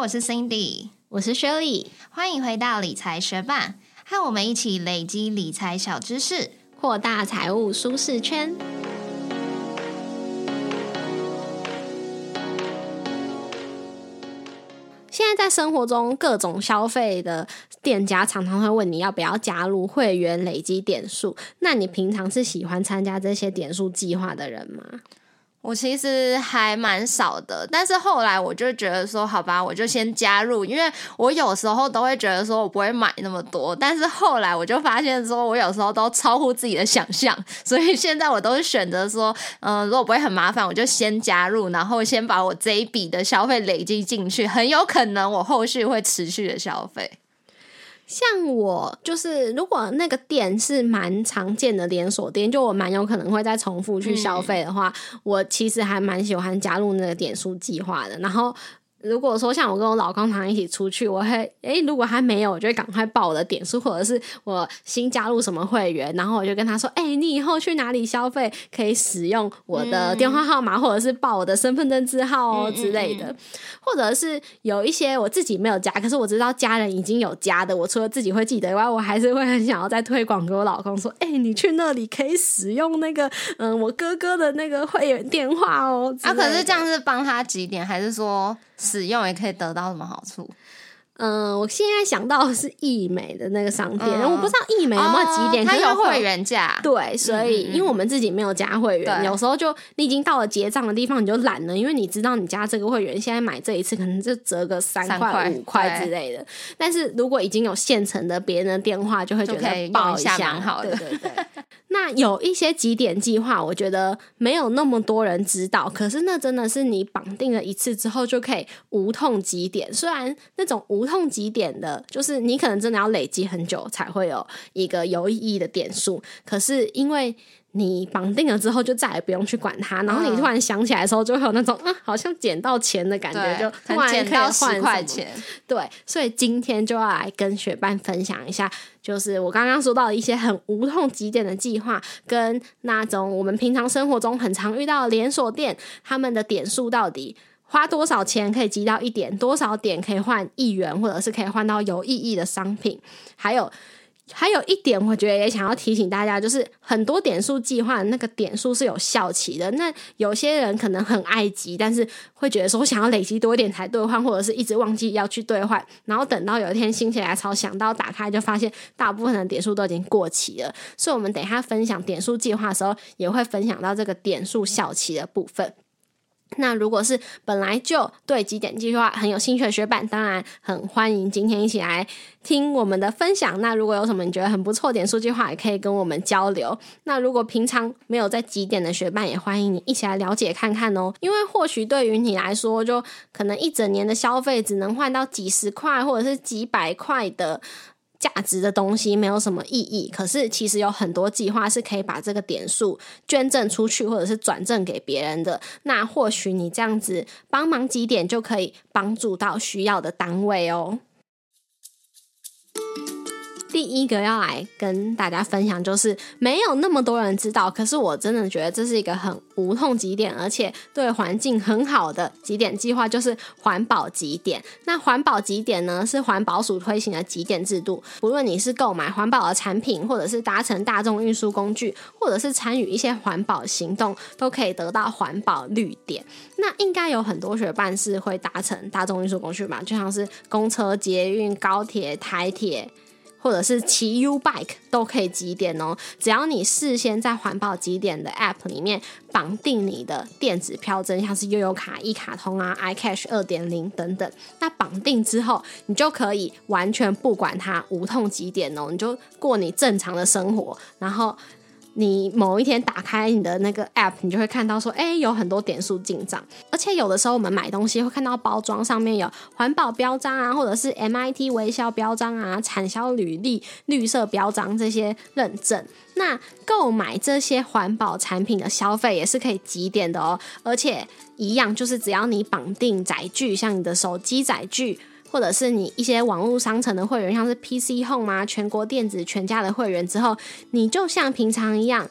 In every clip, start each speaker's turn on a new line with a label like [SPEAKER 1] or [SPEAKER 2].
[SPEAKER 1] 我是 Cindy，
[SPEAKER 2] 我是 Shirley，
[SPEAKER 1] 欢迎回到理财学霸，和我们一起累积理财小知识，
[SPEAKER 2] 扩大财务舒适圈。现在在生活中，各种消费的店家常常会问你要不要加入会员累积点数。那你平常是喜欢参加这些点数计划的人吗？
[SPEAKER 1] 我其实还蛮少的，但是后来我就觉得说，好吧，我就先加入，因为我有时候都会觉得说我不会买那么多，但是后来我就发现说我有时候都超乎自己的想象，所以现在我都是选择说，嗯，如果不会很麻烦，我就先加入，然后先把我这一笔的消费累积进去，很有可能我后续会持续的消费。
[SPEAKER 2] 像我就是，如果那个店是蛮常见的连锁店，就我蛮有可能会再重复去消费的话，我其实还蛮喜欢加入那个点数计划的。然后。如果说像我跟我老公常一起出去，我会诶，如果还没有，我就会赶快报我的点数，或者是我新加入什么会员，然后我就跟他说，哎，你以后去哪里消费可以使用我的电话号码，或者是报我的身份证字号哦之类的，或者是有一些我自己没有加，可是我知道家人已经有加的，我除了自己会记得以外，我还是会很想要再推广给我老公说，哎，你去那里可以使用那个嗯我哥哥的那个会员电话哦。
[SPEAKER 1] 啊，可是这样是帮他几点，还是说？使用也可以得到什么好处？
[SPEAKER 2] 嗯，我现在想到的是易美的那个商店，我不知道易美有没有几点，
[SPEAKER 1] 它有会员价。
[SPEAKER 2] 对，所以因为我们自己没有加会员，有时候就你已经到了结账的地方，你就懒了，因为你知道你加这个会员，现在买这一次可能就折个三块五块之类的。但是如果已经有现成的别人的电话，就会觉得报一下
[SPEAKER 1] 蛮好的。
[SPEAKER 2] 对对对。那有一些几点计划，我觉得没有那么多人知道，可是那真的是你绑定了一次之后就可以无痛几点。虽然那种无痛几点的，就是你可能真的要累积很久才会有一个有意义的点数，可是因为。你绑定了之后，就再也不用去管它。然后你突然想起来的时候，就会有那种啊，好像捡到钱的感觉，就突然可以换
[SPEAKER 1] 块钱。
[SPEAKER 2] 对，所以今天就要来跟学伴分享一下，就是我刚刚说到的一些很无痛极点的计划，跟那种我们平常生活中很常遇到的连锁店，他们的点数到底花多少钱可以积到一点，多少点可以换一元，或者是可以换到有意义的商品，还有。还有一点，我觉得也想要提醒大家，就是很多点数计划那个点数是有效期的。那有些人可能很爱急，但是会觉得说想要累积多一点才兑换，或者是一直忘记要去兑换，然后等到有一天心血来潮想到打开，就发现大部分的点数都已经过期了。所以，我们等一下分享点数计划的时候，也会分享到这个点数效期的部分。那如果是本来就对几点计划很有兴趣的学伴，当然很欢迎今天一起来听我们的分享。那如果有什么你觉得很不错点数计划，也可以跟我们交流。那如果平常没有在几点的学伴，也欢迎你一起来了解看看哦。因为或许对于你来说，就可能一整年的消费只能换到几十块或者是几百块的。价值的东西没有什么意义，可是其实有很多计划是可以把这个点数捐赠出去，或者是转赠给别人的。那或许你这样子帮忙几点，就可以帮助到需要的单位哦。第一个要来跟大家分享，就是没有那么多人知道，可是我真的觉得这是一个很无痛极点，而且对环境很好的极点计划，就是环保极点。那环保极点呢，是环保署推行的极点制度，不论你是购买环保的产品，或者是搭乘大众运输工具，或者是参与一些环保行动，都可以得到环保绿点。那应该有很多学伴是会搭乘大众运输工具吧，就像是公车、捷运、高铁、台铁。或者是骑 U bike 都可以几点哦，只要你事先在环保几点的 App 里面绑定你的电子票证，像是悠游卡、一卡通啊、iCash 二点零等等，那绑定之后，你就可以完全不管它无痛几点哦，你就过你正常的生活，然后。你某一天打开你的那个 app，你就会看到说，哎，有很多点数进账。而且有的时候我们买东西会看到包装上面有环保标章啊，或者是 MIT 微笑标章啊、产销履历绿色标章这些认证。那购买这些环保产品的消费也是可以积点的哦。而且一样，就是只要你绑定载具，像你的手机载具。或者是你一些网络商城的会员，像是 PC Home 啊、全国电子、全家的会员之后，你就像平常一样，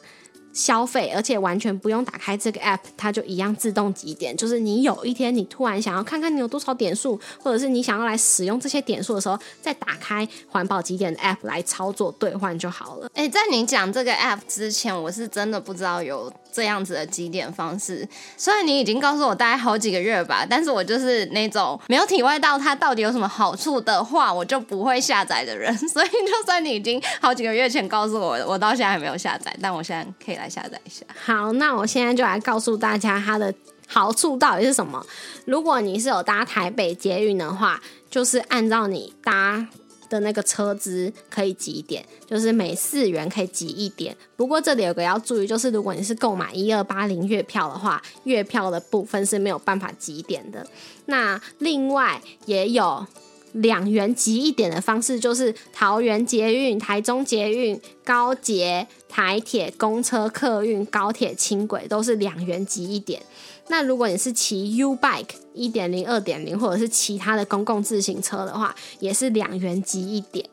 [SPEAKER 2] 消费，而且完全不用打开这个 app，它就一样自动积点。就是你有一天你突然想要看看你有多少点数，或者是你想要来使用这些点数的时候，再打开环保积点的 app 来操作兑换就好了。
[SPEAKER 1] 哎，在你讲这个 app 之前，我是真的不知道有这样子的几点方式。虽然你已经告诉我大概好几个月吧，但是我就是那种没有体会到它到底有什么好处的话，我就不会下载的人。所以就算你已经好几个月前告诉我，我到现在还没有下载，但我现在可以来下载一下。
[SPEAKER 2] 好，那我现在就来告诉大家它的好处到底是什么。如果你是有搭台北捷运的话，就是按照你搭的那个车资可以积点，就是每四元可以挤一点。不过这里有个要注意，就是如果你是购买一二八零月票的话，月票的部分是没有办法积点的。那另外也有。两元积一点的方式，就是桃园捷运、台中捷运、高捷、台铁、公车、客运、高铁、轻轨都是两元积一点。那如果你是骑 U Bike 一点零、二点零，或者是其他的公共自行车的话，也是两元积一点。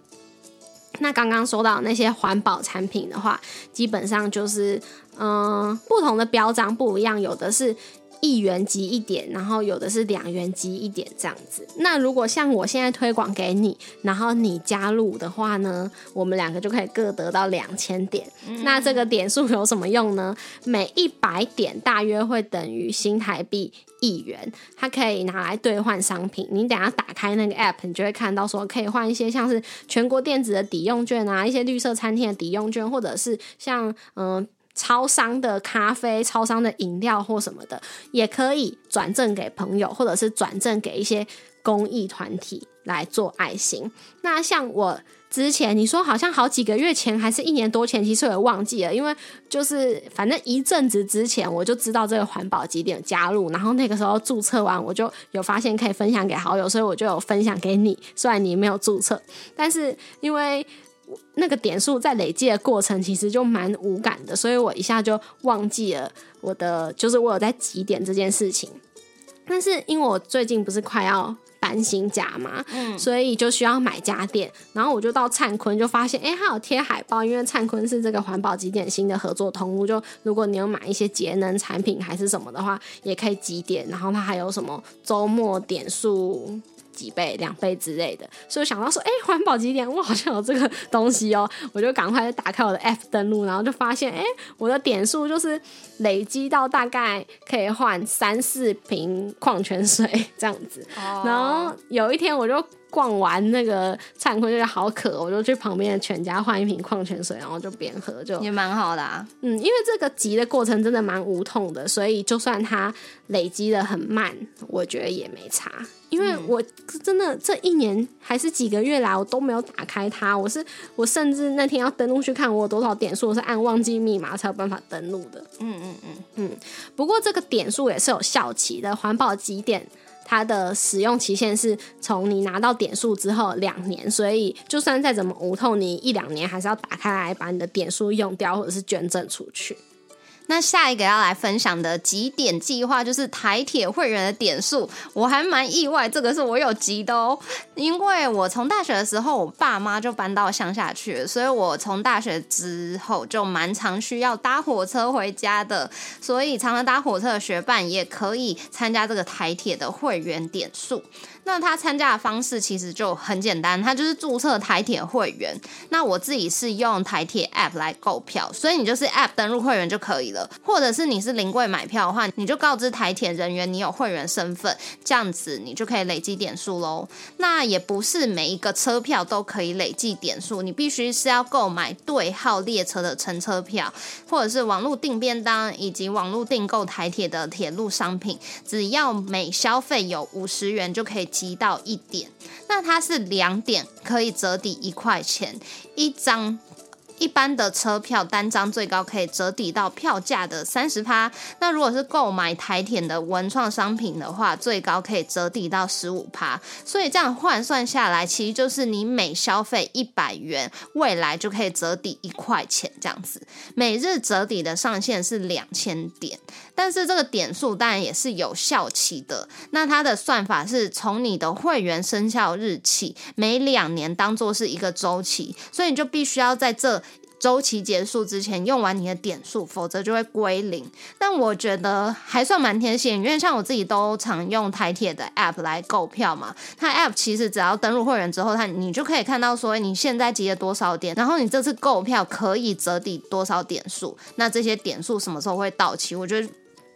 [SPEAKER 2] 那刚刚说到那些环保产品的话，基本上就是嗯，不同的标章不一样，有的是。一元积一点，然后有的是两元积一点这样子。那如果像我现在推广给你，然后你加入的话呢，我们两个就可以各得到两千点。那这个点数有什么用呢？每一百点大约会等于新台币一元，它可以拿来兑换商品。你等下打开那个 app，你就会看到说可以换一些像是全国电子的抵用券啊，一些绿色餐厅的抵用券，或者是像嗯。超商的咖啡、超商的饮料或什么的，也可以转赠给朋友，或者是转赠给一些公益团体来做爱心。那像我之前你说好像好几个月前，还是一年多前，其实我也忘记了，因为就是反正一阵子之前我就知道这个环保几点加入，然后那个时候注册完，我就有发现可以分享给好友，所以我就有分享给你。虽然你没有注册，但是因为。那个点数在累积的过程其实就蛮无感的，所以我一下就忘记了我的，就是我有在几点这件事情。但是因为我最近不是快要搬新家嘛，嗯，所以就需要买家电，然后我就到灿坤就发现，哎，它有贴海报，因为灿坤是这个环保几点新的合作通路，就如果你有买一些节能产品还是什么的话，也可以积点，然后它还有什么周末点数。几倍、两倍之类的，所以想到说，哎，环保几点？我好像有这个 东西哦，我就赶快打开我的 App 登录，然后就发现，哎，我的点数就是累积到大概可以换三四瓶矿泉水 这样子。然后有一天我就。逛完那个灿坤，就好渴，我就去旁边的全家换一瓶矿泉水，然后就边喝，就
[SPEAKER 1] 也蛮好的啊。
[SPEAKER 2] 嗯，因为这个集的过程真的蛮无痛的，所以就算它累积的很慢，我觉得也没差。因为我真的这一年还是几个月来，我都没有打开它。我是我甚至那天要登录去看我有多少点数，我是按忘记密码才有办法登录的。嗯嗯嗯嗯。不过这个点数也是有效期的，环保几点。它的使用期限是从你拿到点数之后两年，所以就算再怎么无痛，你一两年还是要打开来把你的点数用掉，或者是捐赠出去。
[SPEAKER 1] 那下一个要来分享的几点计划就是台铁会员的点数，我还蛮意外，这个是我有集的哦。因为我从大学的时候，我爸妈就搬到乡下去，所以我从大学之后就蛮常需要搭火车回家的，所以常常搭火车的学伴也可以参加这个台铁的会员点数。那他参加的方式其实就很简单，他就是注册台铁会员。那我自己是用台铁 App 来购票，所以你就是 App 登录会员就可以了。或者是你是临柜买票的话，你就告知台铁人员你有会员身份，这样子你就可以累积点数喽。那也不是每一个车票都可以累计点数，你必须是要购买对号列车的乘车票，或者是网络订便当以及网络订购台铁的铁路商品，只要每消费有五十元就可以。提到一点，那它是两点可以折抵一块钱一张。一般的车票单张最高可以折抵到票价的三十趴，那如果是购买台铁的文创商品的话，最高可以折抵到十五趴。所以这样换算下来，其实就是你每消费一百元，未来就可以折抵一块钱这样子。每日折抵的上限是两千点，但是这个点数当然也是有效期的。那它的算法是从你的会员生效日起，每两年当做是一个周期，所以你就必须要在这。周期结束之前用完你的点数，否则就会归零。但我觉得还算蛮贴心，因为像我自己都常用台铁的 App 来购票嘛。它 App 其实只要登录会员之后，它你就可以看到说你现在积了多少点，然后你这次购票可以折抵多少点数，那这些点数什么时候会到期？我觉得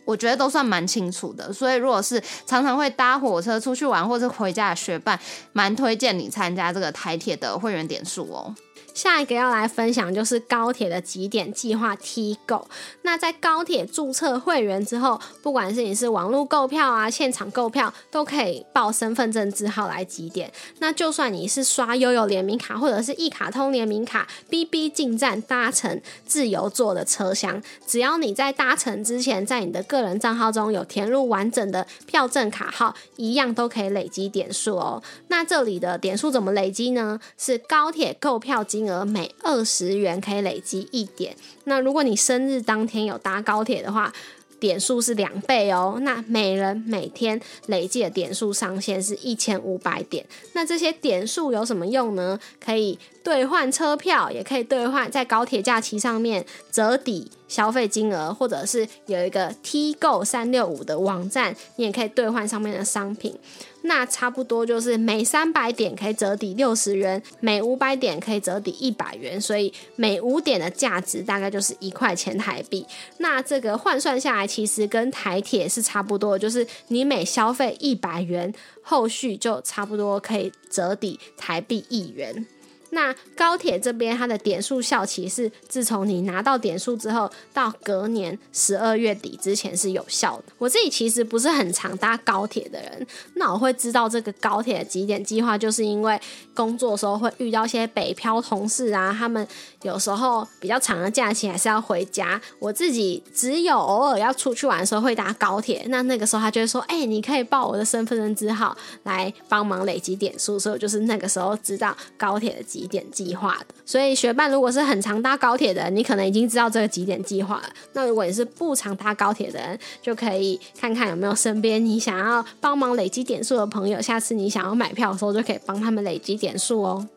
[SPEAKER 1] 我觉得都算蛮清楚的。所以如果是常常会搭火车出去玩或者回家的学伴，蛮推荐你参加这个台铁的会员点数哦。
[SPEAKER 2] 下一个要来分享就是高铁的几点计划 T 购。那在高铁注册会员之后，不管是你是网络购票啊、现场购票，都可以报身份证字号来几点。那就算你是刷悠悠联名卡或者是一卡通联名卡，BB 进站搭乘自由座的车厢，只要你在搭乘之前，在你的个人账号中有填入完整的票证卡号，一样都可以累积点数哦。那这里的点数怎么累积呢？是高铁购票金。金额每二十元可以累积一点。那如果你生日当天有搭高铁的话，点数是两倍哦。那每人每天累计的点数上限是一千五百点。那这些点数有什么用呢？可以兑换车票，也可以兑换在高铁假期上面折抵消费金额，或者是有一个 T 购三六五的网站，你也可以兑换上面的商品。那差不多就是每三百点可以折抵六十元，每五百点可以折抵一百元，所以每五点的价值大概就是一块钱台币。那这个换算下来，其实跟台铁是差不多，就是你每消费一百元，后续就差不多可以折抵台币一元。那高铁这边它的点数效期是自从你拿到点数之后，到隔年十二月底之前是有效的。我自己其实不是很常搭高铁的人，那我会知道这个高铁的几点计划，就是因为工作的时候会遇到一些北漂同事啊，他们有时候比较长的假期还是要回家。我自己只有偶尔要出去玩的时候会搭高铁，那那个时候他就会说：“哎，你可以报我的身份证字号来帮忙累积点数。”所以我就是那个时候知道高铁的几。几点计划的，所以学伴如果是很常搭高铁的人，你可能已经知道这个几点计划了。那如果你是不常搭高铁的人，就可以看看有没有身边你想要帮忙累积点数的朋友，下次你想要买票的时候就可以帮他们累积点数哦。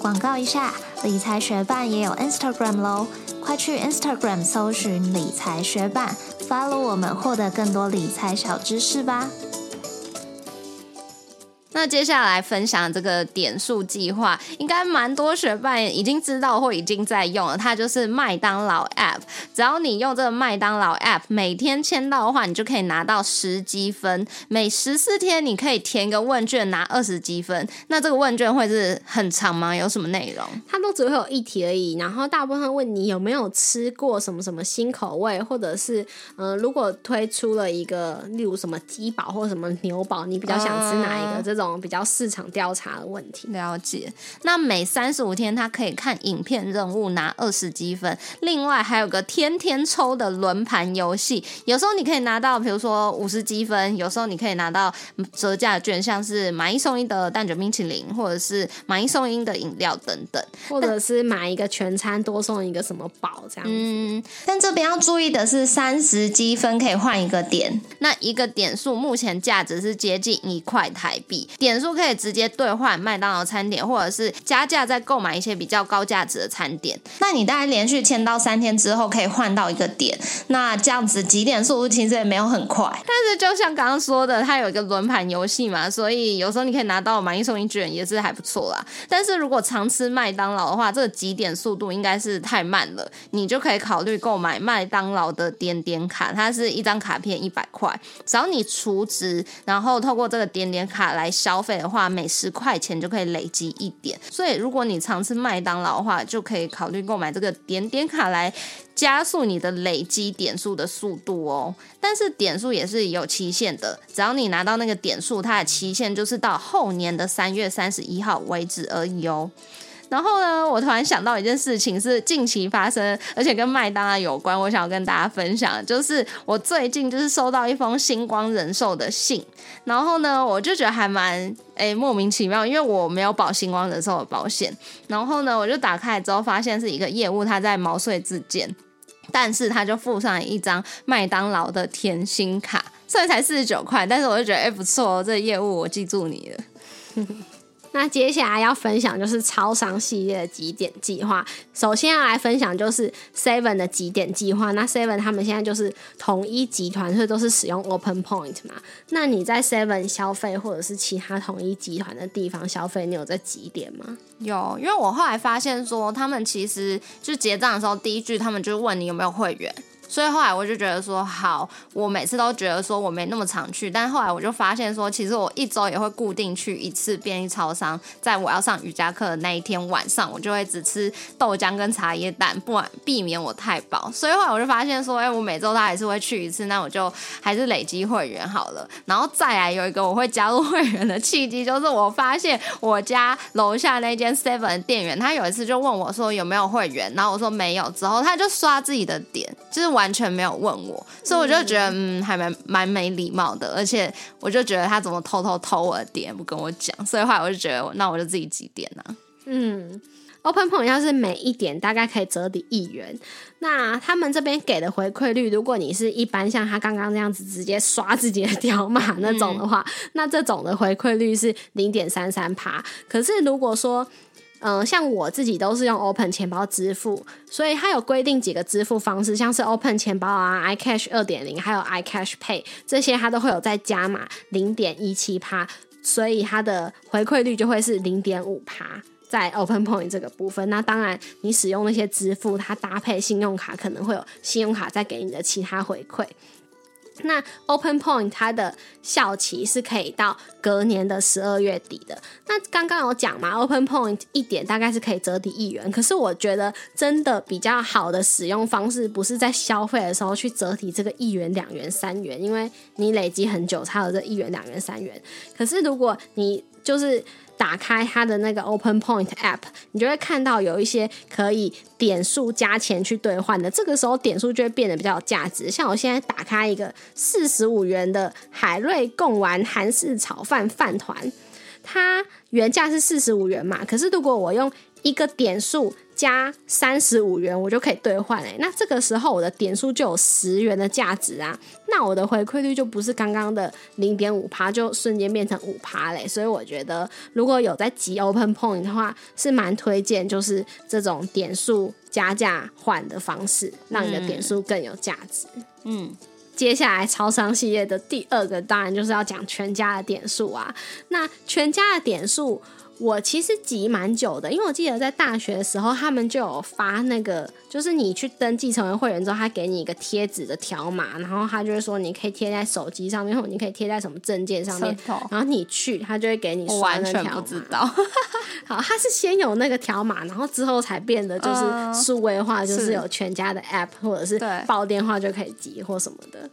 [SPEAKER 3] 广告一下，理财学伴也有 Instagram 喽，快去 Instagram 搜寻理财学伴，follow 我们，获得更多理财小知识吧。
[SPEAKER 1] 那接下来分享这个点数计划，应该蛮多学伴已经知道或已经在用了。它就是麦当劳 App，只要你用这个麦当劳 App，每天签到的话，你就可以拿到十积分。每十四天你可以填个问卷拿二十积分。那这个问卷会是很长吗？有什么内容？
[SPEAKER 2] 它都只会有一题而已，然后大部分问你有没有吃过什么什么新口味，或者是嗯，如果推出了一个例如什么鸡堡或什么牛堡，你比较想吃哪一个？这种。比较市场调查的问题，
[SPEAKER 1] 了解。那每三十五天，他可以看影片任务拿二十积分。另外还有个天天抽的轮盘游戏，有时候你可以拿到，比如说五十积分；有时候你可以拿到折价券，像是买一送一的蛋卷冰淇淋，或者是买一送一的饮料等等，
[SPEAKER 2] 或者是买一个全餐多送一个什么宝这样子。嗯，
[SPEAKER 1] 但这边要注意的是，三十积分可以换一个点，那一个点数目前价值是接近一块台币。点数可以直接兑换麦当劳餐点，或者是加价再购买一些比较高价值的餐点。那你大概连续签到三天之后，可以换到一个点。那这样子几点速度其实也没有很快，但是就像刚刚说的，它有一个轮盘游戏嘛，所以有时候你可以拿到买一送一券也是还不错啦。但是如果常吃麦当劳的话，这个几点速度应该是太慢了，你就可以考虑购买麦当劳的点点卡，它是一张卡片一百块，只要你储值，然后透过这个点点卡来消费。的话，每十块钱就可以累积一点，所以如果你常吃麦当劳的话，就可以考虑购买这个点点卡来加速你的累积点数的速度哦。但是点数也是有期限的，只要你拿到那个点数，它的期限就是到后年的三月三十一号为止而已哦。然后呢，我突然想到一件事情，是近期发生，而且跟麦当劳有关，我想要跟大家分享，就是我最近就是收到一封星光人寿的信，然后呢，我就觉得还蛮诶莫名其妙，因为我没有保星光人寿的保险，然后呢，我就打开之后发现是一个业务他在毛遂自荐，但是他就附上一张麦当劳的甜心卡，虽然才四十九块，但是我就觉得哎不错哦，这个业务我记住你了。
[SPEAKER 2] 那接下来要分享就是超商系列的几点计划。首先要来分享就是 Seven 的几点计划。那 Seven 他们现在就是统一集团，所以都是使用 Open Point 嘛。那你在 Seven 消费或者是其他统一集团的地方消费，你有在几点吗？
[SPEAKER 1] 有，因为我后来发现说，他们其实就结账的时候，第一句他们就问你有没有会员。所以后来我就觉得说好，我每次都觉得说我没那么常去，但后来我就发现说，其实我一周也会固定去一次便利超商，在我要上瑜伽课的那一天晚上，我就会只吃豆浆跟茶叶蛋，不然避免我太饱。所以后来我就发现说，哎，我每周他还是会去一次，那我就还是累积会员好了。然后再来有一个我会加入会员的契机，就是我发现我家楼下那间 Seven 店员，他有一次就问我说有没有会员，然后我说没有，之后他就刷自己的点，就是。完全没有问我，所以我就觉得嗯，还蛮蛮没礼貌的，而且我就觉得他怎么偷偷偷我的点不跟我讲，所以后来我就觉得那我就自己几点呢？
[SPEAKER 2] 嗯，Open Point 要是每一点大概可以折抵一元，那他们这边给的回馈率，如果你是一般像他刚刚这样子直接刷自己的条码那种的话，那这种的回馈率是零点三三趴。可是如果说嗯，像我自己都是用 Open 钱包支付，所以它有规定几个支付方式，像是 Open 钱包啊、iCash 二点零，还有 iCash Pay 这些，它都会有在加码零点一七趴，所以它的回馈率就会是零点五趴在 Open Point 这个部分。那当然，你使用那些支付，它搭配信用卡可能会有信用卡再给你的其他回馈。那 Open Point 它的效期是可以到隔年的十二月底的。那刚刚有讲嘛，Open Point 一点大概是可以折抵一元。可是我觉得真的比较好的使用方式，不是在消费的时候去折抵这个一元、两元、三元，因为你累积很久才有这一元、两元、三元。可是如果你就是打开它的那个 Open Point App，你就会看到有一些可以点数加钱去兑换的。这个时候点数就会变得比较有价值。像我现在打开一个四十五元的海瑞贡丸韩式炒饭饭团，它原价是四十五元嘛，可是如果我用一个点数。加三十五元，我就可以兑换诶。那这个时候我的点数就有十元的价值啊。那我的回馈率就不是刚刚的零点五趴，就瞬间变成五趴嘞。所以我觉得，如果有在集 Open Point 的话，是蛮推荐，就是这种点数加价换的方式，让你的点数更有价值。嗯，接下来超商系列的第二个，当然就是要讲全家的点数啊。那全家的点数。我其实集蛮久的，因为我记得在大学的时候，他们就有发那个，就是你去登记成为会员之后，他给你一个贴纸的条码，然后他就会说你可以贴在手机上面，或你可以贴在什么证件上面，然后你去，他就会给你刷那条。
[SPEAKER 1] 不知道。
[SPEAKER 2] 好，他是先有那个条码，然后之后才变得就是 数位化，就是有全家的 App 或者是报电话就可以集或什么的。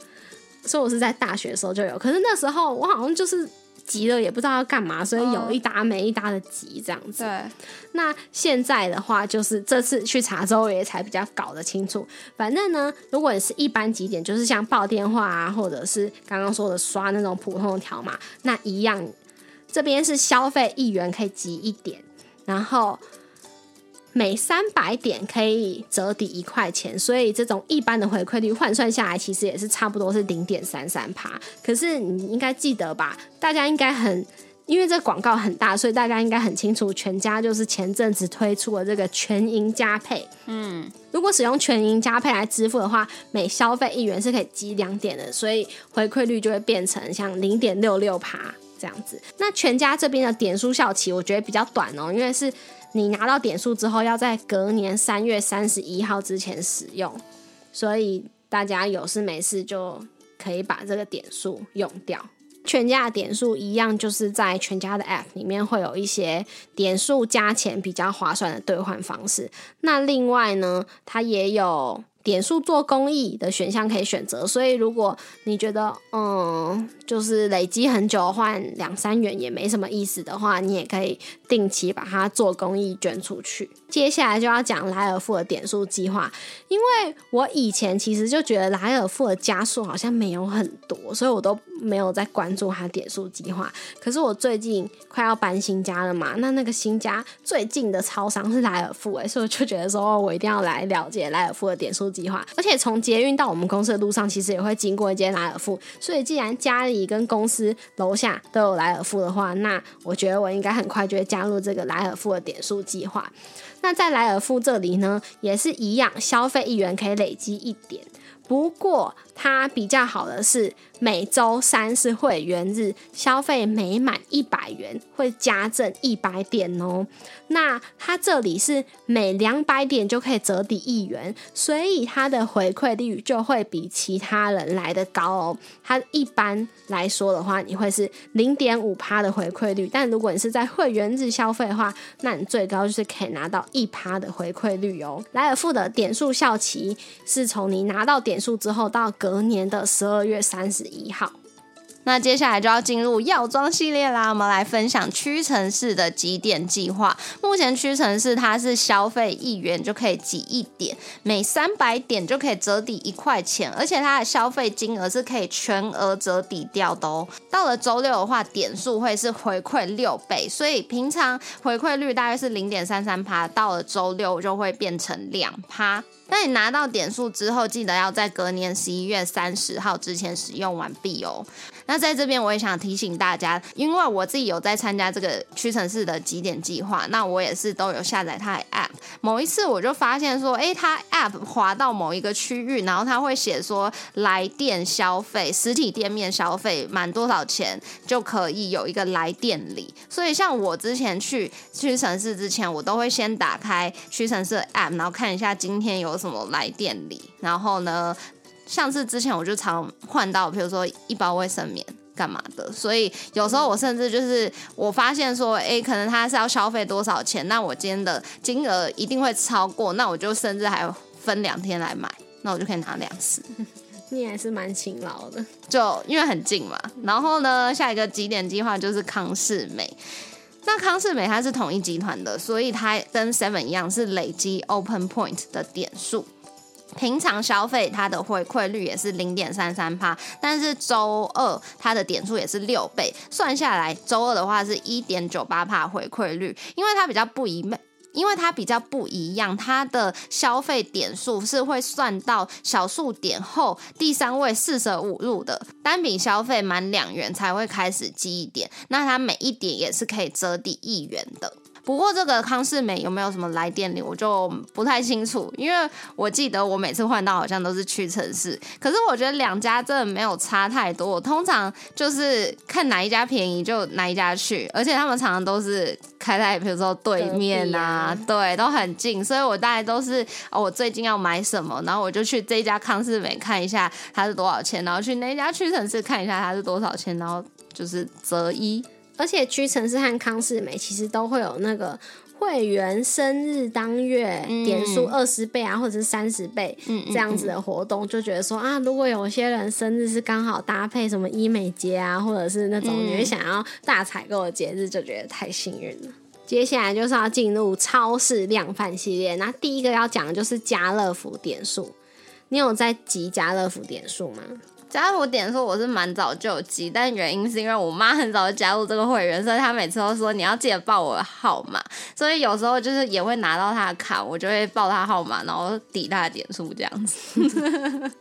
[SPEAKER 2] 所以我是在大学的时候就有，可是那时候我好像就是。急了也不知道要干嘛，所以有一搭没一搭的急这样子。
[SPEAKER 1] 对，
[SPEAKER 2] 那现在的话，就是这次去查之后也才比较搞得清楚。反正呢，如果你是一般几点，就是像报电话啊，或者是刚刚说的刷那种普通的条码，那一样，这边是消费一元可以集一点，然后。每三百点可以折抵一块钱，所以这种一般的回馈率换算下来，其实也是差不多是零点三三趴。可是你应该记得吧？大家应该很，因为这广告很大，所以大家应该很清楚，全家就是前阵子推出了这个全银加配。嗯，如果使用全银加配来支付的话，每消费一元是可以积两点的，所以回馈率就会变成像零点六六趴这样子。那全家这边的点数效期，我觉得比较短哦，因为是。你拿到点数之后，要在隔年三月三十一号之前使用，所以大家有事没事就可以把这个点数用掉。全家的点数一样，就是在全家的 App 里面会有一些点数加钱比较划算的兑换方式。那另外呢，它也有。点数做公益的选项可以选择，所以如果你觉得嗯，就是累积很久换两三元也没什么意思的话，你也可以定期把它做公益捐出去。接下来就要讲莱尔富的点数计划，因为我以前其实就觉得莱尔富的加速好像没有很多，所以我都没有在关注它点数计划。可是我最近快要搬新家了嘛，那那个新家最近的超商是莱尔富，哎，所以我就觉得说我一定要来了解莱尔富的点数。计划。而且从捷运到我们公司的路上，其实也会经过一间莱尔富，所以既然家里你跟公司楼下都有莱尔富的话，那我觉得我应该很快就会加入这个莱尔富的点数计划。那在莱尔富这里呢，也是一样，消费一元可以累积一点。不过它比较好的是，每周三是会员日，消费每满一百元会加赠一百点哦。那它这里是每两百点就可以折抵一元，所以它的回馈率就会比其他人来的高哦。它一般来说的话，你会是零点五趴的回馈率，但如果你是在会员日消费的话，那你最高就是可以拿到一趴的回馈率哦。莱尔富的点数效期是从你拿到点数之后到隔年的十二月三十一号。
[SPEAKER 1] 那接下来就要进入药妆系列啦，我们来分享屈臣氏的积点计划。目前屈臣氏它是消费一元就可以积一点，每三百点就可以折抵一块钱，而且它的消费金额是可以全额折抵掉的哦。到了周六的话，点数会是回馈六倍，所以平常回馈率大约是零点三三趴，到了周六就会变成两趴。那你拿到点数之后，记得要在隔年十一月三十号之前使用完毕哦。那在这边我也想提醒大家，因为我自己有在参加这个屈臣氏的几点计划，那我也是都有下载它的 App。某一次我就发现说，诶，它 App 滑到某一个区域，然后它会写说来电消费，实体店面消费满多少钱就可以有一个来电礼。所以像我之前去屈臣氏之前，我都会先打开屈臣氏的 App，然后看一下今天有什么来电礼，然后呢。像是之前我就常换到，比如说一包卫生棉干嘛的，所以有时候我甚至就是我发现说，哎，可能他是要消费多少钱，那我今天的金额一定会超过，那我就甚至还分两天来买，那我就可以拿两次。
[SPEAKER 2] 你还是蛮勤劳的，
[SPEAKER 1] 就因为很近嘛。然后呢，下一个几点计划就是康世美，那康世美它是统一集团的，所以它跟 Seven 一样是累积 Open Point 的点数。平常消费它的回馈率也是零点三三帕，但是周二它的点数也是六倍，算下来周二的话是一点九八帕回馈率，因为它比较不一，因为它比较不一样，它的消费点数是会算到小数点后第三位四舍五入的，单笔消费满两元才会开始积一点，那它每一点也是可以折抵一元的。不过这个康世美有没有什么来电礼，我就不太清楚，因为我记得我每次换到好像都是屈臣氏，可是我觉得两家真的没有差太多。我通常就是看哪一家便宜就哪一家去，而且他们常常都是开在比如说对面啊，对，都很近，所以我大概都是哦，我最近要买什么，然后我就去这家康世美看一下它是多少钱，然后去那家屈臣氏看一下它是多少钱，然后就是择一。
[SPEAKER 2] 而且屈臣氏和康士美其实都会有那个会员生日当月点数二十倍啊，或者是三十倍这样子的活动，就觉得说啊，如果有些人生日是刚好搭配什么医美节啊，或者是那种你会想要大采购的节日，就觉得太幸运了。接下来就是要进入超市量贩系列，那第一个要讲的就是家乐福点数。你有在集家乐福点数吗？
[SPEAKER 1] 家乐福点数我是蛮早就积，但原因是因为我妈很早就加入这个会员，所以她每次都说你要记得报我的号码，所以有时候就是也会拿到她的卡，我就会报她号码，然后抵她的点数这样子。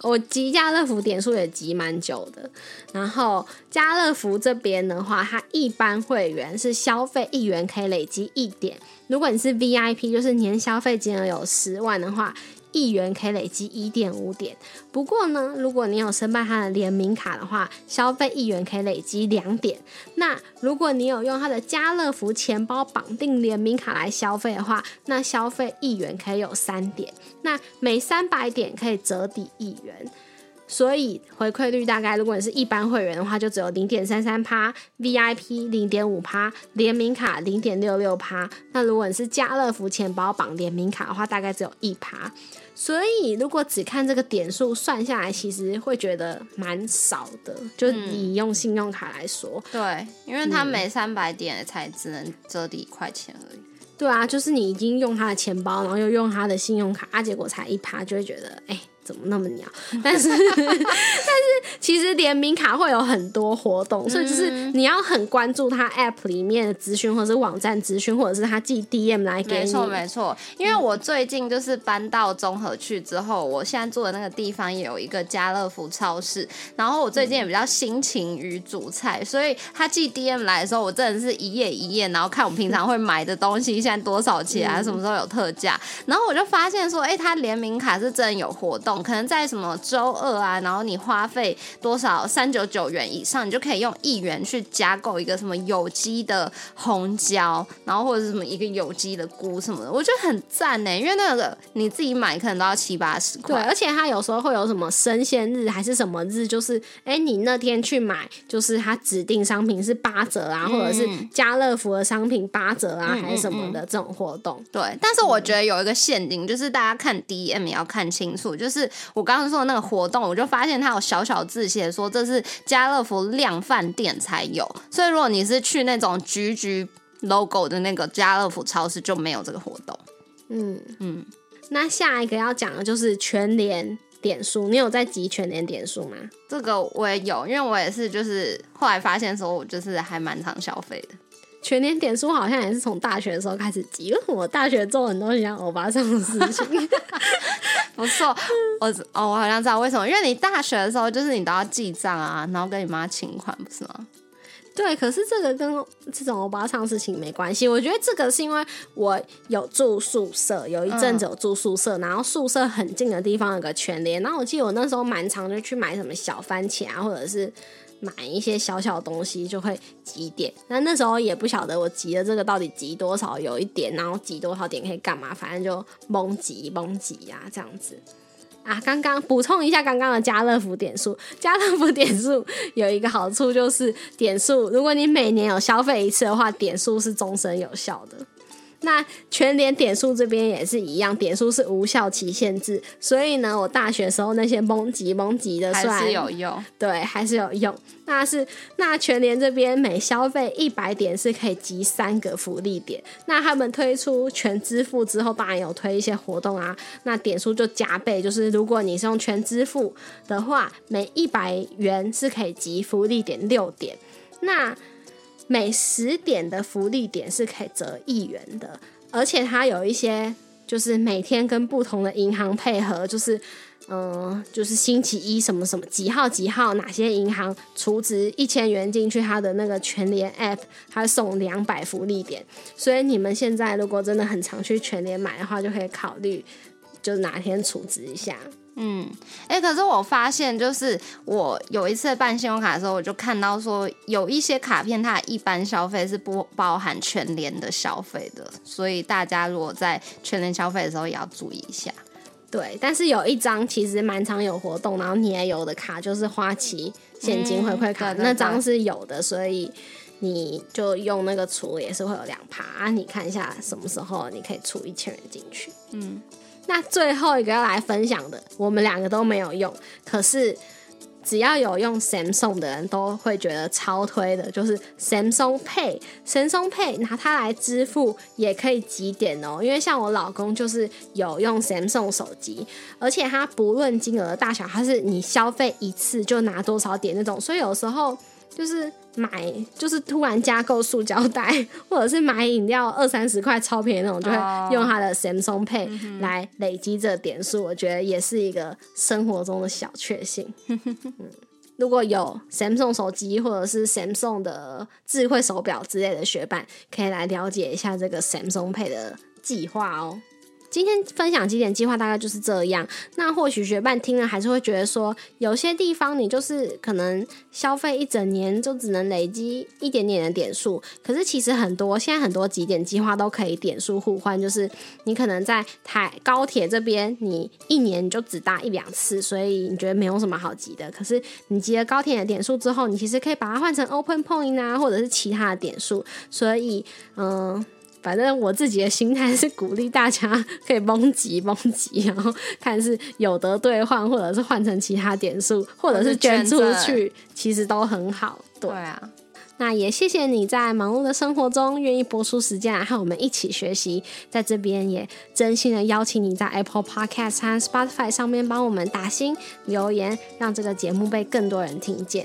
[SPEAKER 2] 我集家乐福点数也集蛮久的，然后家乐福这边的话，它一般会员是消费一元可以累积一点，如果你是 VIP，就是年消费金额有十万的话。一元可以累积一点五点，不过呢，如果你有申办他的联名卡的话，消费一元可以累积两点。那如果你有用他的家乐福钱包绑定联名卡来消费的话，那消费一元可以有三点。那每三百点可以折抵一元。所以回馈率大概，如果你是一般会员的话，就只有零点三三趴；VIP 零点五趴；联名卡零点六六趴。那如果你是家乐福钱包绑联名卡的话，大概只有一趴。所以如果只看这个点数算下来，其实会觉得蛮少的。就以用信用卡来说，
[SPEAKER 1] 对，因为它每三百点才只能折抵一块钱而已。
[SPEAKER 2] 对啊，就是你已经用他的钱包，然后又用他的信用卡，啊，结果才一趴，就会觉得哎。怎么那么鸟？但是但是其实联名卡会有很多活动，所以就是你要很关注它 App 里面的资讯，或者是网站资讯，或者是他寄 DM 来给你。
[SPEAKER 1] 没错，没错。因为我最近就是搬到综合去之后，我现在住的那个地方也有一个家乐福超市。然后我最近也比较心情于煮菜，所以他寄 DM 来的时候，我真的是一页一页，然后看我们平常会买的东西现在多少钱啊，什么时候有特价。然后我就发现说，哎，他联名卡是真的有活动，可能在什么周二啊，然后你花费多少三九九元以上，你就可以用一元去加购一个什么有机的红椒，然后或者是什么一个有机的菇什么的，我觉得很赞呢。因为那个你自己买可能都要七八十块，
[SPEAKER 2] 对，而且它有时候会有什么生鲜日还是什么日，就是哎，你那天去买，就是它指定商品是八折啊，或者是家乐福的商品八折啊，还是什么的这种活动。
[SPEAKER 1] 对，但是我觉得有一个陷阱，就是大家看 DM 也要看清楚，就是我刚刚说的那个活动，我就发现它有小小字写说这是家乐福量饭店才有，所以如果你是去那种橘橘 logo 的那个家乐福超市，就没有这个活动。
[SPEAKER 2] 嗯嗯，那下一个要讲的就是全联点数，你有在集全联点数吗？
[SPEAKER 1] 这个我也有，因为我也是，就是后来发现说，我就是还蛮常消费的。
[SPEAKER 2] 全年点数好像也是从大学的时候开始记，因为我大学做很多像欧巴桑的事情。
[SPEAKER 1] 不错，我哦，我好像知道为什么，因为你大学的时候就是你都要记账啊，然后跟你妈请款，不是吗？
[SPEAKER 2] 对，可是这个跟这种欧巴桑事情没关系。我觉得这个是因为我有住宿舍，有一阵子有住宿舍，然后宿舍很近的地方有个全联，然后我记得我那时候蛮常就去买什么小番茄啊，或者是。买一些小小东西就会积点，那那时候也不晓得我集的这个到底集多少，有一点，然后集多少点可以干嘛，反正就蒙集蒙集呀这样子。啊，刚刚补充一下刚刚的家乐福点数，家乐福点数有一个好处就是点数，如果你每年有消费一次的话，点数是终身有效的。那全联点数这边也是一样，点数是无效期限制，所以呢，我大学时候那些蒙级蒙级的
[SPEAKER 1] 算是有用，
[SPEAKER 2] 对，还是有用。那是那全联这边每消费一百点是可以集三个福利点。那他们推出全支付之后，当然有推一些活动啊，那点数就加倍。就是如果你是用全支付的话，每一百元是可以集福利点六点。那每十点的福利点是可以折一元的，而且它有一些就是每天跟不同的银行配合，就是嗯，就是星期一什么什么几号几号哪些银行储值一千元进去，它的那个全联 App 它送两百福利点，所以你们现在如果真的很常去全联买的话，就可以考虑就哪天储值一下。
[SPEAKER 1] 嗯，哎，可是我发现，就是我有一次办信用卡的时候，我就看到说，有一些卡片它一般消费是不包含全联的消费的，所以大家如果在全联消费的时候也要注意一下。
[SPEAKER 2] 对，但是有一张其实蛮常有活动，然后你也有的卡就是花旗现金回馈卡，那张是有的，所以你就用那个储也是会有两趴，你看一下什么时候你可以储一千元进去。嗯。那最后一个要来分享的，我们两个都没有用，可是只要有用 Samsung 的人都会觉得超推的，就是 Samsung Pay。Samsung Pay 拿它来支付也可以积点哦，因为像我老公就是有用 Samsung 手机，而且它不论金额的大小，它是你消费一次就拿多少点那种，所以有时候就是。买就是突然加购塑胶袋，或者是买饮料二三十块超便宜那种，就会用它的 Samsung Pay 来累积这点数。我觉得也是一个生活中的小确幸。如果有 Samsung 手机或者是 Samsung 的智慧手表之类的学伴，可以来了解一下这个 Samsung Pay 的计划哦。今天分享几点计划大概就是这样。那或许学伴听了还是会觉得说，有些地方你就是可能消费一整年就只能累积一点点的点数。可是其实很多现在很多几点计划都可以点数互换，就是你可能在台高铁这边，你一年就只搭一两次，所以你觉得没有什么好急的。可是你集了高铁的点数之后，你其实可以把它换成 Open Point 啊，或者是其他的点数。所以，嗯。反正我自己的心态是鼓励大家可以蒙集蒙集，然后看是有得兑换，或者是换成其他点数，或者是捐出去，其实都很好。
[SPEAKER 1] 对啊，
[SPEAKER 2] 那也谢谢你在忙碌的生活中愿意播出时间来和我们一起学习，在这边也真心的邀请你在 Apple Podcast 和 Spotify 上面帮我们打星留言，让这个节目被更多人听见。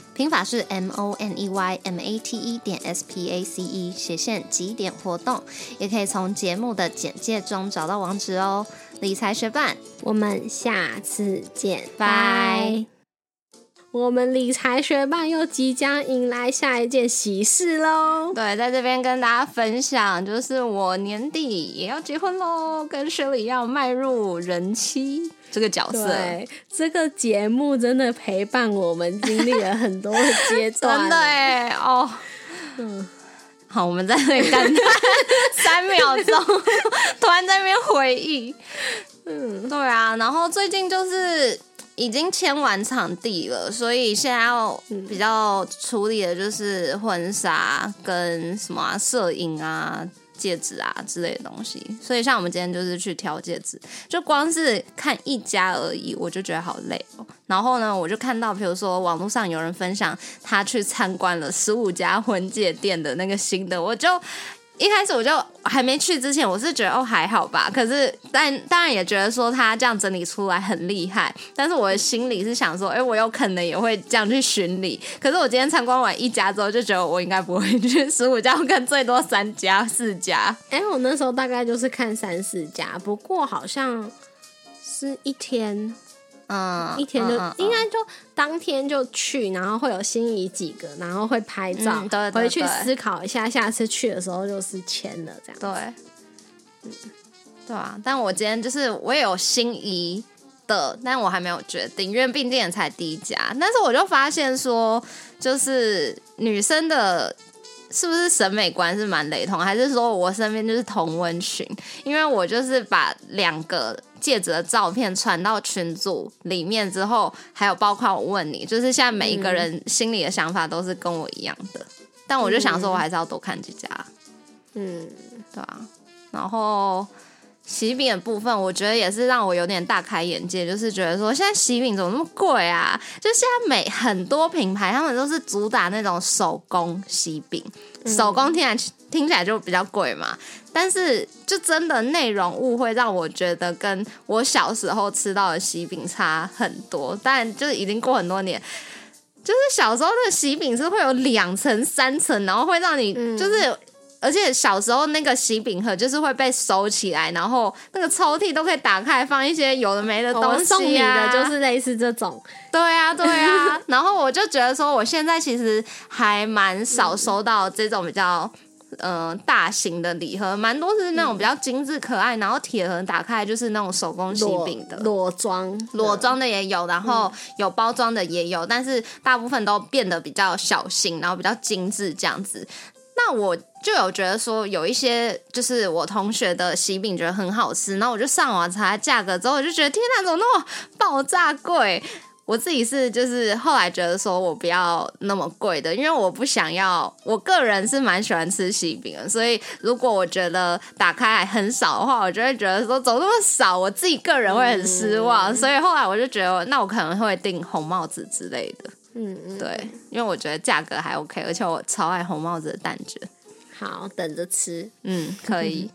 [SPEAKER 1] 拼法是 M O N E Y M A T E 点 S P A C E 斜线几点活动，也可以从节目的简介中找到网址哦。理财学伴，
[SPEAKER 2] 我们下次见，
[SPEAKER 1] 拜。
[SPEAKER 2] 我们理财学伴又即将迎来下一件喜事喽！
[SPEAKER 1] 对，在这边跟大家分享，就是我年底也要结婚喽，跟雪莉要迈入人妻。这个角色，
[SPEAKER 2] 对这个节目真的陪伴我们经历了很多的阶段，
[SPEAKER 1] 真的哎哦，嗯，好，我们在那里感叹三秒钟，突然在那边回忆，嗯，对啊，然后最近就是已经签完场地了，所以现在要比较处理的就是婚纱跟什么摄影啊。戒指啊之类的东西，所以像我们今天就是去挑戒指，就光是看一家而已，我就觉得好累哦。然后呢，我就看到，比如说网络上有人分享他去参观了十五家婚戒店的那个新的，我就。一开始我就还没去之前，我是觉得哦还好吧，可是但当然也觉得说他这样整理出来很厉害，但是我的心里是想说，哎，我有可能也会这样去巡礼。可是我今天参观完一家之后，就觉得我应该不会去 十五家，看最多三家四家。
[SPEAKER 2] 哎，我那时候大概就是看三四家，不过好像是一天。嗯，一天就应该就当天就去，然后会有心仪几个，然后会拍照，对回去思考一下，下次去的时候就是签了这样。
[SPEAKER 1] 对，嗯，对啊。但我今天就是我也有心仪的，但我还没有决定，因为毕竟才第一家。但是我就发现说，就是女生的。是不是审美观是蛮雷同，还是说我身边就是同温群？因为我就是把两个戒指的照片传到群组里面之后，还有包括我问你，就是现在每一个人心里的想法都是跟我一样的。但我就想说，我还是要多看几家。嗯，对啊。然后喜饼的部分，我觉得也是让我有点大开眼界，就是觉得说现在喜饼怎么那么贵啊？就现在每很多品牌，他们都是主打那种手工喜饼。手工听起来听起来就比较贵嘛，但是就真的内容物会让我觉得跟我小时候吃到的喜饼差很多，但就是已经过很多年，就是小时候的喜饼是会有两层三层，然后会让你就是。而且小时候那个喜饼盒就是会被收起来，然后那个抽屉都可以打开放一些有的没的东西啊。
[SPEAKER 2] 送你的就是类似这种。
[SPEAKER 1] 对啊，对啊。然后我就觉得说，我现在其实还蛮少收到这种比较嗯大型的礼盒，蛮多是那种比较精致可爱，然后铁盒打开就是那种手工喜饼的
[SPEAKER 2] 裸装，
[SPEAKER 1] 裸装的也有，然后有包装的也有，但是大部分都变得比较小型，然后比较精致这样子。那我就有觉得说，有一些就是我同学的喜饼觉得很好吃，然后我就上网查价格之后，我就觉得天哪，怎么那么爆炸贵？我自己是就是后来觉得说我不要那么贵的，因为我不想要。我个人是蛮喜欢吃喜饼的，所以如果我觉得打开还很少的话，我就会觉得说走那么少，我自己个人会很失望。所以后来我就觉得，那我可能会订红帽子之类的。嗯嗯，对，因为我觉得价格还 OK，而且我超爱红帽子的蛋卷。
[SPEAKER 2] 好，等着吃。
[SPEAKER 1] 嗯，可以。